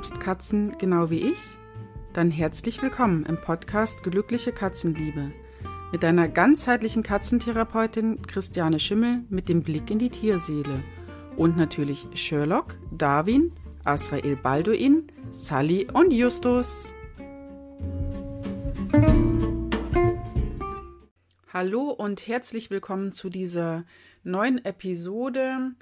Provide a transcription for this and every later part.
liebst Katzen genau wie ich? Dann herzlich willkommen im Podcast Glückliche Katzenliebe mit deiner ganzheitlichen Katzentherapeutin Christiane Schimmel mit dem Blick in die Tierseele und natürlich Sherlock, Darwin, Asrael Balduin, Sally und Justus. Hallo und herzlich willkommen zu dieser neuen Episode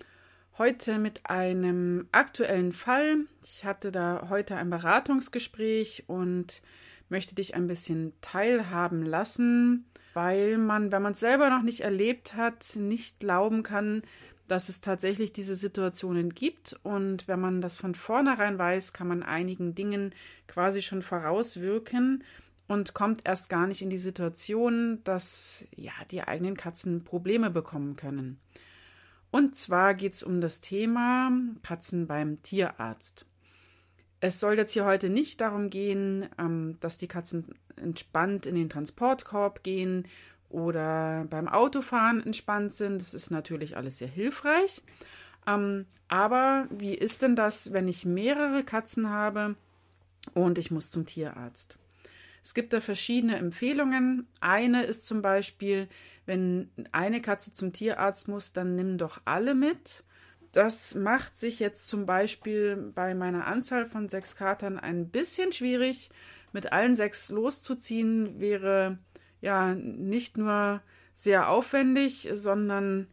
Heute mit einem aktuellen Fall. Ich hatte da heute ein Beratungsgespräch und möchte dich ein bisschen teilhaben lassen, weil man, wenn man es selber noch nicht erlebt hat, nicht glauben kann, dass es tatsächlich diese Situationen gibt. Und wenn man das von vornherein weiß, kann man einigen Dingen quasi schon vorauswirken und kommt erst gar nicht in die Situation, dass ja die eigenen Katzen Probleme bekommen können. Und zwar geht es um das Thema Katzen beim Tierarzt. Es soll jetzt hier heute nicht darum gehen, ähm, dass die Katzen entspannt in den Transportkorb gehen oder beim Autofahren entspannt sind. Das ist natürlich alles sehr hilfreich. Ähm, aber wie ist denn das, wenn ich mehrere Katzen habe und ich muss zum Tierarzt? Es gibt da verschiedene Empfehlungen. Eine ist zum Beispiel, wenn eine Katze zum Tierarzt muss, dann nimm doch alle mit. Das macht sich jetzt zum Beispiel bei meiner Anzahl von sechs Katern ein bisschen schwierig. Mit allen sechs loszuziehen wäre ja nicht nur sehr aufwendig, sondern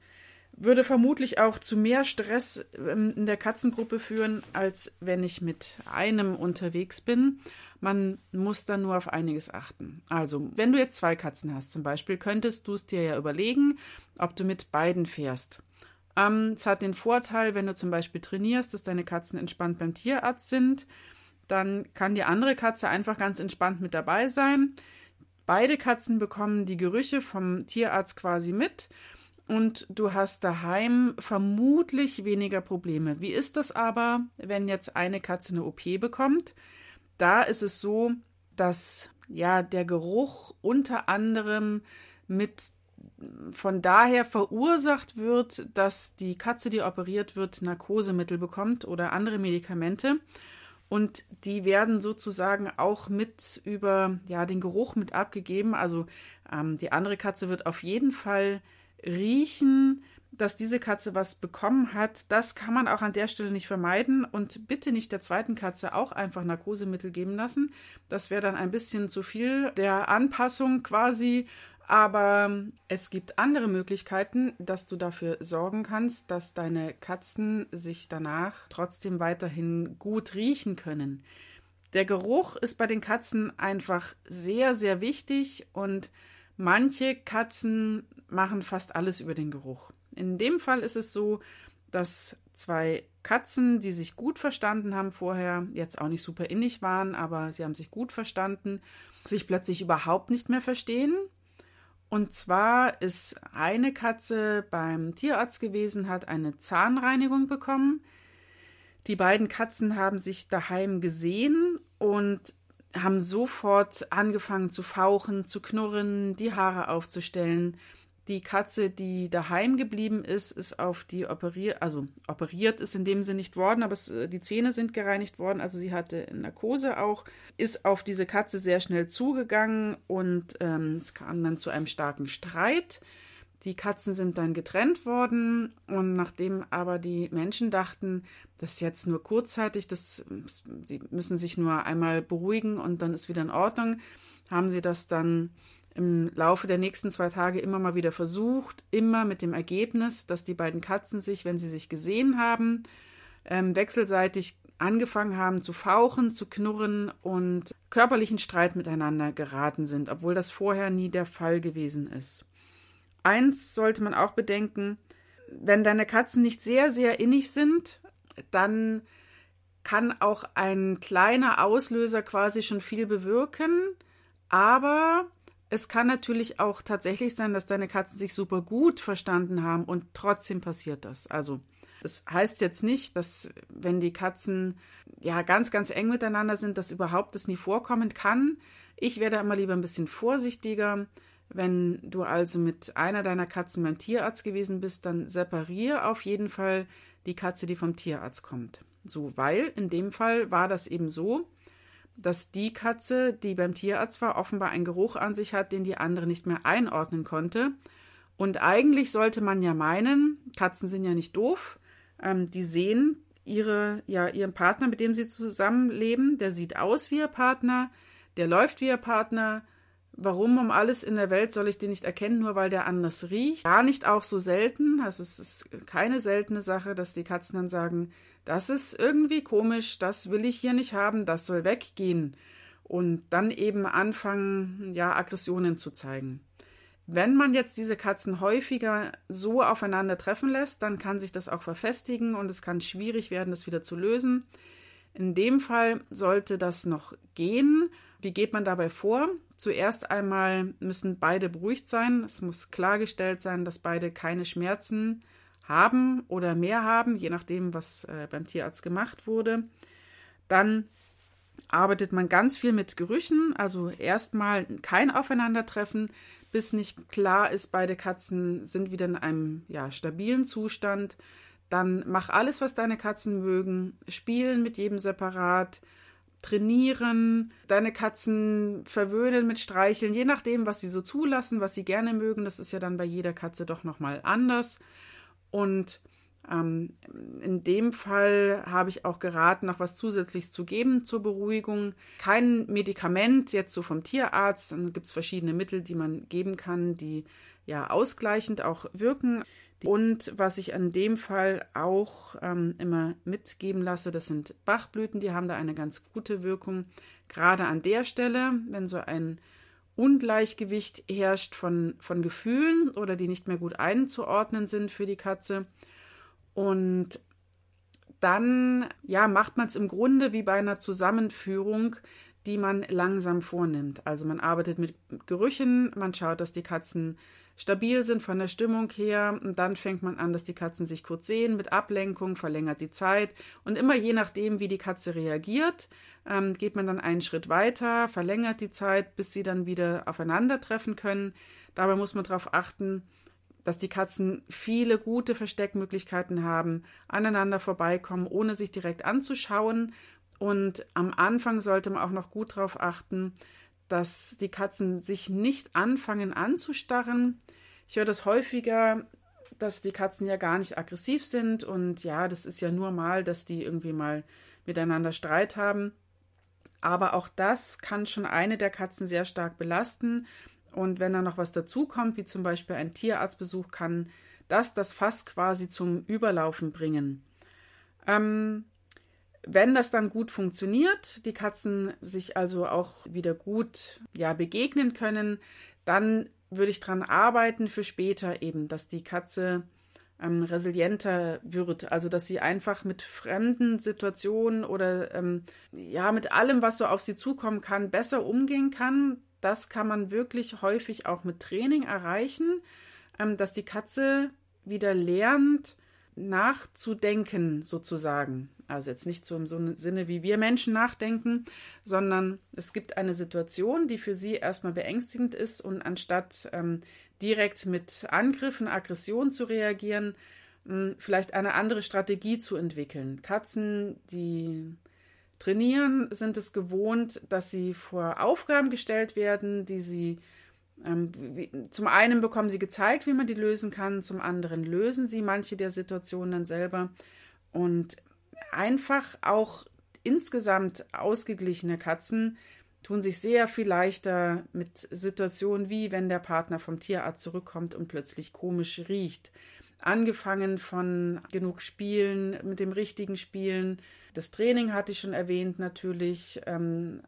würde vermutlich auch zu mehr Stress ähm, in der Katzengruppe führen, als wenn ich mit einem unterwegs bin. Man muss dann nur auf einiges achten. Also, wenn du jetzt zwei Katzen hast zum Beispiel, könntest du es dir ja überlegen, ob du mit beiden fährst. Ähm, es hat den Vorteil, wenn du zum Beispiel trainierst, dass deine Katzen entspannt beim Tierarzt sind, dann kann die andere Katze einfach ganz entspannt mit dabei sein. Beide Katzen bekommen die Gerüche vom Tierarzt quasi mit und du hast daheim vermutlich weniger Probleme. Wie ist das aber, wenn jetzt eine Katze eine OP bekommt? Da ist es so, dass ja der Geruch unter anderem mit von daher verursacht wird, dass die Katze, die operiert wird, Narkosemittel bekommt oder andere Medikamente. Und die werden sozusagen auch mit über ja, den Geruch mit abgegeben. Also ähm, die andere Katze wird auf jeden Fall riechen, dass diese Katze was bekommen hat, das kann man auch an der Stelle nicht vermeiden und bitte nicht der zweiten Katze auch einfach Narkosemittel geben lassen. Das wäre dann ein bisschen zu viel der Anpassung quasi. Aber es gibt andere Möglichkeiten, dass du dafür sorgen kannst, dass deine Katzen sich danach trotzdem weiterhin gut riechen können. Der Geruch ist bei den Katzen einfach sehr, sehr wichtig und manche Katzen machen fast alles über den Geruch. In dem Fall ist es so, dass zwei Katzen, die sich gut verstanden haben vorher, jetzt auch nicht super innig waren, aber sie haben sich gut verstanden, sich plötzlich überhaupt nicht mehr verstehen. Und zwar ist eine Katze beim Tierarzt gewesen, hat eine Zahnreinigung bekommen. Die beiden Katzen haben sich daheim gesehen und haben sofort angefangen zu fauchen, zu knurren, die Haare aufzustellen. Die Katze, die daheim geblieben ist, ist auf die operiert, also operiert ist in dem Sinne nicht worden, aber es, äh, die Zähne sind gereinigt worden, also sie hatte Narkose auch, ist auf diese Katze sehr schnell zugegangen und ähm, es kam dann zu einem starken Streit. Die Katzen sind dann getrennt worden und nachdem aber die Menschen dachten, das ist jetzt nur kurzzeitig, das, sie müssen sich nur einmal beruhigen und dann ist wieder in Ordnung, haben sie das dann im Laufe der nächsten zwei Tage immer mal wieder versucht, immer mit dem Ergebnis, dass die beiden Katzen sich, wenn sie sich gesehen haben, ähm, wechselseitig angefangen haben zu fauchen, zu knurren und körperlichen Streit miteinander geraten sind, obwohl das vorher nie der Fall gewesen ist. Eins sollte man auch bedenken, wenn deine Katzen nicht sehr, sehr innig sind, dann kann auch ein kleiner Auslöser quasi schon viel bewirken, aber es kann natürlich auch tatsächlich sein, dass deine Katzen sich super gut verstanden haben und trotzdem passiert das. Also, das heißt jetzt nicht, dass wenn die Katzen ja ganz, ganz eng miteinander sind, dass überhaupt das nie vorkommen kann. Ich werde immer lieber ein bisschen vorsichtiger. Wenn du also mit einer deiner Katzen beim Tierarzt gewesen bist, dann separiere auf jeden Fall die Katze, die vom Tierarzt kommt. So, weil in dem Fall war das eben so, dass die Katze, die beim Tierarzt war, offenbar einen Geruch an sich hat, den die andere nicht mehr einordnen konnte. Und eigentlich sollte man ja meinen, Katzen sind ja nicht doof, ähm, die sehen ihre, ja, ihren Partner, mit dem sie zusammenleben, der sieht aus wie ihr Partner, der läuft wie ihr Partner. Warum um alles in der Welt soll ich den nicht erkennen, nur weil der anders riecht? Gar nicht auch so selten. Also es ist keine seltene Sache, dass die Katzen dann sagen, das ist irgendwie komisch, das will ich hier nicht haben, das soll weggehen. Und dann eben anfangen, ja, Aggressionen zu zeigen. Wenn man jetzt diese Katzen häufiger so aufeinander treffen lässt, dann kann sich das auch verfestigen und es kann schwierig werden, das wieder zu lösen. In dem Fall sollte das noch gehen. Wie geht man dabei vor? Zuerst einmal müssen beide beruhigt sein. Es muss klargestellt sein, dass beide keine Schmerzen haben oder mehr haben, je nachdem, was äh, beim Tierarzt gemacht wurde. Dann arbeitet man ganz viel mit Gerüchen, also erstmal kein Aufeinandertreffen, bis nicht klar ist, beide Katzen sind wieder in einem ja, stabilen Zustand. Dann mach alles, was deine Katzen mögen, spielen mit jedem separat, trainieren, deine Katzen verwöhnen mit Streicheln, je nachdem, was sie so zulassen, was sie gerne mögen. Das ist ja dann bei jeder Katze doch nochmal anders. Und ähm, in dem Fall habe ich auch geraten, noch was zusätzlich zu geben zur Beruhigung. Kein Medikament, jetzt so vom Tierarzt. Dann gibt es verschiedene Mittel, die man geben kann, die ja ausgleichend auch wirken. Und was ich an dem Fall auch ähm, immer mitgeben lasse, das sind Bachblüten, die haben da eine ganz gute Wirkung. Gerade an der Stelle, wenn so ein Ungleichgewicht herrscht von, von Gefühlen oder die nicht mehr gut einzuordnen sind für die Katze. Und dann ja, macht man es im Grunde wie bei einer Zusammenführung, die man langsam vornimmt. Also man arbeitet mit Gerüchen, man schaut, dass die Katzen stabil sind von der Stimmung her. Und dann fängt man an, dass die Katzen sich kurz sehen mit Ablenkung, verlängert die Zeit. Und immer je nachdem, wie die Katze reagiert, ähm, geht man dann einen Schritt weiter, verlängert die Zeit, bis sie dann wieder aufeinandertreffen können. Dabei muss man darauf achten, dass die Katzen viele gute Versteckmöglichkeiten haben, aneinander vorbeikommen, ohne sich direkt anzuschauen. Und am Anfang sollte man auch noch gut darauf achten, dass die Katzen sich nicht anfangen anzustarren. Ich höre das häufiger, dass die Katzen ja gar nicht aggressiv sind und ja, das ist ja nur mal, dass die irgendwie mal miteinander Streit haben. Aber auch das kann schon eine der Katzen sehr stark belasten. Und wenn da noch was dazukommt, wie zum Beispiel ein Tierarztbesuch, kann das das Fass quasi zum Überlaufen bringen. Ähm, wenn das dann gut funktioniert, die Katzen sich also auch wieder gut ja, begegnen können, dann würde ich daran arbeiten für später eben, dass die Katze ähm, resilienter wird, also dass sie einfach mit fremden Situationen oder ähm, ja mit allem, was so auf sie zukommen kann, besser umgehen kann. Das kann man wirklich häufig auch mit Training erreichen, ähm, dass die Katze wieder lernt, nachzudenken sozusagen. Also jetzt nicht so im Sinne, wie wir Menschen nachdenken, sondern es gibt eine Situation, die für sie erstmal beängstigend ist und anstatt ähm, direkt mit Angriffen, Aggression zu reagieren, mh, hm, vielleicht eine andere Strategie zu entwickeln. Katzen, die trainieren, sind es gewohnt, dass sie vor Aufgaben gestellt werden, die sie ähm, wie, zum einen bekommen sie gezeigt, wie man die lösen kann, zum anderen lösen sie manche der Situationen dann selber. Und einfach auch insgesamt ausgeglichene Katzen tun sich sehr viel leichter mit Situationen wie wenn der Partner vom Tierarzt zurückkommt und plötzlich komisch riecht. Angefangen von genug Spielen, mit dem richtigen Spielen. Das Training hatte ich schon erwähnt, natürlich. Ähm,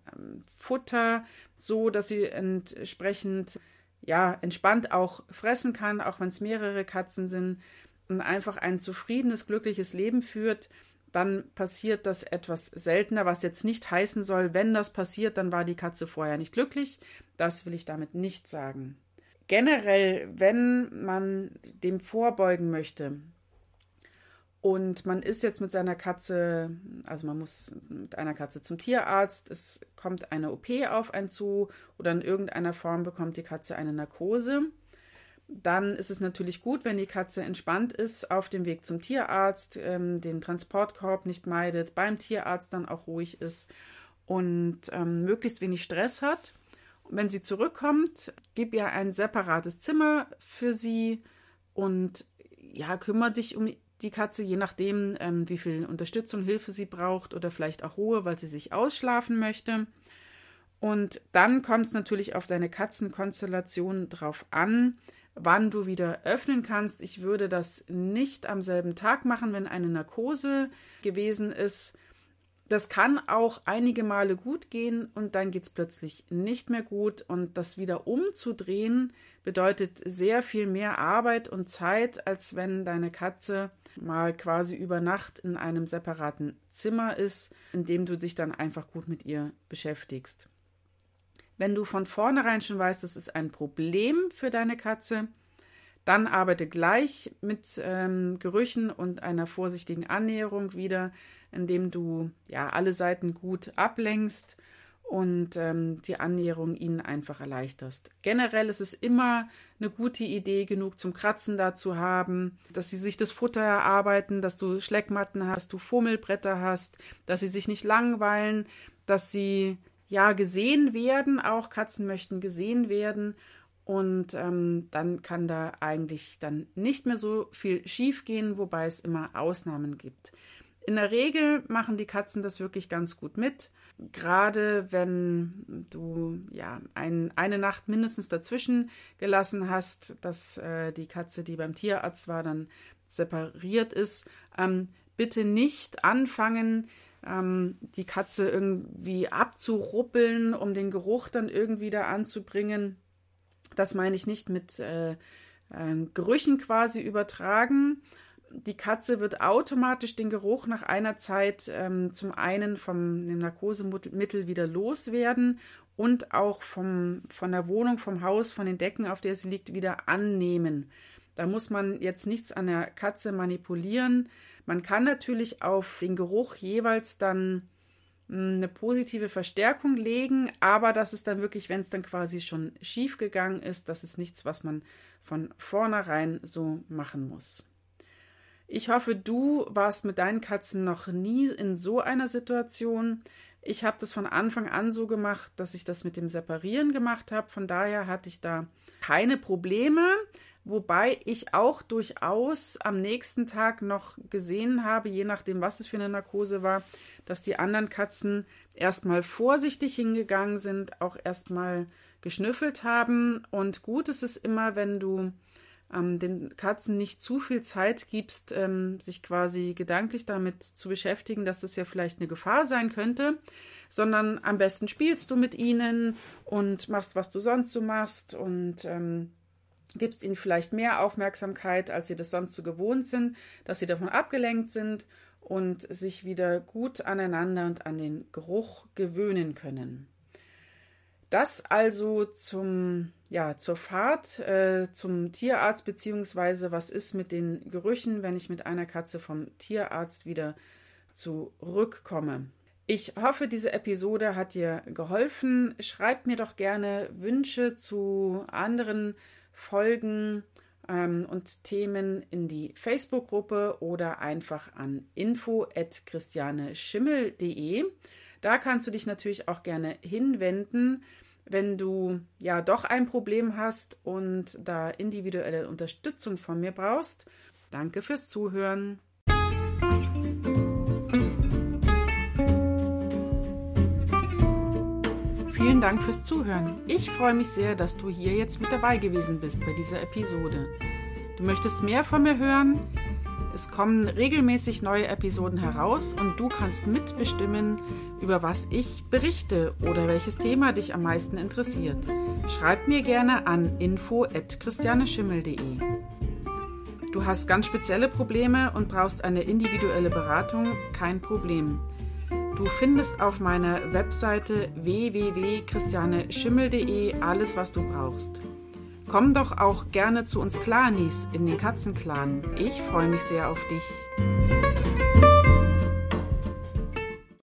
Futter, so dass sie entsprechend ja, entspannt auch fressen kann, auch wenn es mehrere Katzen sind und einfach ein zufriedenes, glückliches Leben führt, dann passiert das etwas seltener, was jetzt nicht heißen soll, wenn das passiert, dann war die Katze vorher nicht glücklich. Das will ich damit nicht sagen. Generell, wenn man dem vorbeugen möchte, und man ist jetzt mit seiner Katze, also man muss mit einer Katze zum Tierarzt, es kommt eine OP auf einen zu oder in irgendeiner Form bekommt die Katze eine Narkose. Dann ist es natürlich gut, wenn die Katze entspannt ist, auf dem Weg zum Tierarzt, ähm, den Transportkorb nicht meidet, beim Tierarzt dann auch ruhig ist und ähm, möglichst wenig Stress hat. Und wenn sie zurückkommt, gib ihr ein separates Zimmer für sie und ja, kümmere dich um die Katze, je nachdem, ähm, wie viel Unterstützung, Hilfe sie braucht oder vielleicht auch Ruhe, weil sie sich ausschlafen möchte. Und dann kommt es natürlich auf deine Katzenkonstellation drauf an, wann du wieder öffnen kannst. Ich würde das nicht am selben Tag machen, wenn eine Narkose gewesen ist. Das kann auch einige Male gut gehen und dann geht es plötzlich nicht mehr gut. Und das wieder umzudrehen bedeutet sehr viel mehr Arbeit und Zeit, als wenn deine Katze mal quasi über Nacht in einem separaten Zimmer ist, in dem du dich dann einfach gut mit ihr beschäftigst. Wenn du von vornherein schon weißt, das ist ein Problem für deine Katze, dann arbeite gleich mit ähm, Gerüchen und einer vorsichtigen Annäherung wieder, indem du ja alle Seiten gut ablenkst und ähm, die Annäherung ihnen einfach erleichterst. Generell ist es immer eine gute Idee, genug zum Kratzen da zu haben, dass sie sich das Futter erarbeiten, dass du Schleckmatten hast, du Fummelbretter hast, dass sie sich nicht langweilen, dass sie ja gesehen werden, auch Katzen möchten gesehen werden. Und ähm, dann kann da eigentlich dann nicht mehr so viel schief gehen, wobei es immer Ausnahmen gibt. In der Regel machen die Katzen das wirklich ganz gut mit. Gerade wenn du ja ein, eine Nacht mindestens dazwischen gelassen hast, dass äh, die Katze, die beim Tierarzt war, dann separiert ist, ähm, bitte nicht anfangen, ähm, die Katze irgendwie abzuruppeln, um den Geruch dann irgendwie da anzubringen. Das meine ich nicht mit äh, äh, Gerüchen quasi übertragen. Die Katze wird automatisch den Geruch nach einer Zeit ähm, zum einen vom dem Narkosemittel wieder loswerden und auch vom, von der Wohnung, vom Haus, von den Decken, auf der sie liegt, wieder annehmen. Da muss man jetzt nichts an der Katze manipulieren. Man kann natürlich auf den Geruch jeweils dann hm, eine positive Verstärkung legen, aber das ist dann wirklich, wenn es dann quasi schon schief gegangen ist, das ist nichts, was man von vornherein so machen muss. Ich hoffe, du warst mit deinen Katzen noch nie in so einer Situation. Ich habe das von Anfang an so gemacht, dass ich das mit dem Separieren gemacht habe. Von daher hatte ich da keine Probleme. Wobei ich auch durchaus am nächsten Tag noch gesehen habe, je nachdem, was es für eine Narkose war, dass die anderen Katzen erstmal vorsichtig hingegangen sind, auch erstmal geschnüffelt haben. Und gut ist es immer, wenn du ähm, den Katzen nicht zu viel Zeit gibst, ähm, sich quasi gedanklich damit zu beschäftigen, dass das ja vielleicht eine Gefahr sein könnte, sondern am besten spielst du mit ihnen und machst, was du sonst so machst und ähm, gibst ihnen vielleicht mehr Aufmerksamkeit, als sie das sonst so gewohnt sind, dass sie davon abgelenkt sind und sich wieder gut aneinander und an den Geruch gewöhnen können. Das also zum, ja, zur Fahrt äh, zum Tierarzt, beziehungsweise was ist mit den Gerüchen, wenn ich mit einer Katze vom Tierarzt wieder zurückkomme. Ich hoffe, diese Episode hat dir geholfen. Schreib mir doch gerne Wünsche zu anderen Folgen ähm, und Themen in die Facebook-Gruppe oder einfach an info.christianeschimmel.de. Da kannst du dich natürlich auch gerne hinwenden, wenn du ja doch ein Problem hast und da individuelle Unterstützung von mir brauchst. Danke fürs Zuhören. Vielen Dank fürs Zuhören. Ich freue mich sehr, dass du hier jetzt mit dabei gewesen bist bei dieser Episode. Du möchtest mehr von mir hören? Es kommen regelmäßig neue Episoden heraus und du kannst mitbestimmen, über was ich berichte oder welches Thema dich am meisten interessiert. Schreib mir gerne an info@christianeschimmel.de. Du hast ganz spezielle Probleme und brauchst eine individuelle Beratung? Kein Problem. Du findest auf meiner Webseite www.christianeschimmel.de alles, was du brauchst. Komm doch auch gerne zu uns Clanis in den Katzenclan. Ich freue mich sehr auf dich.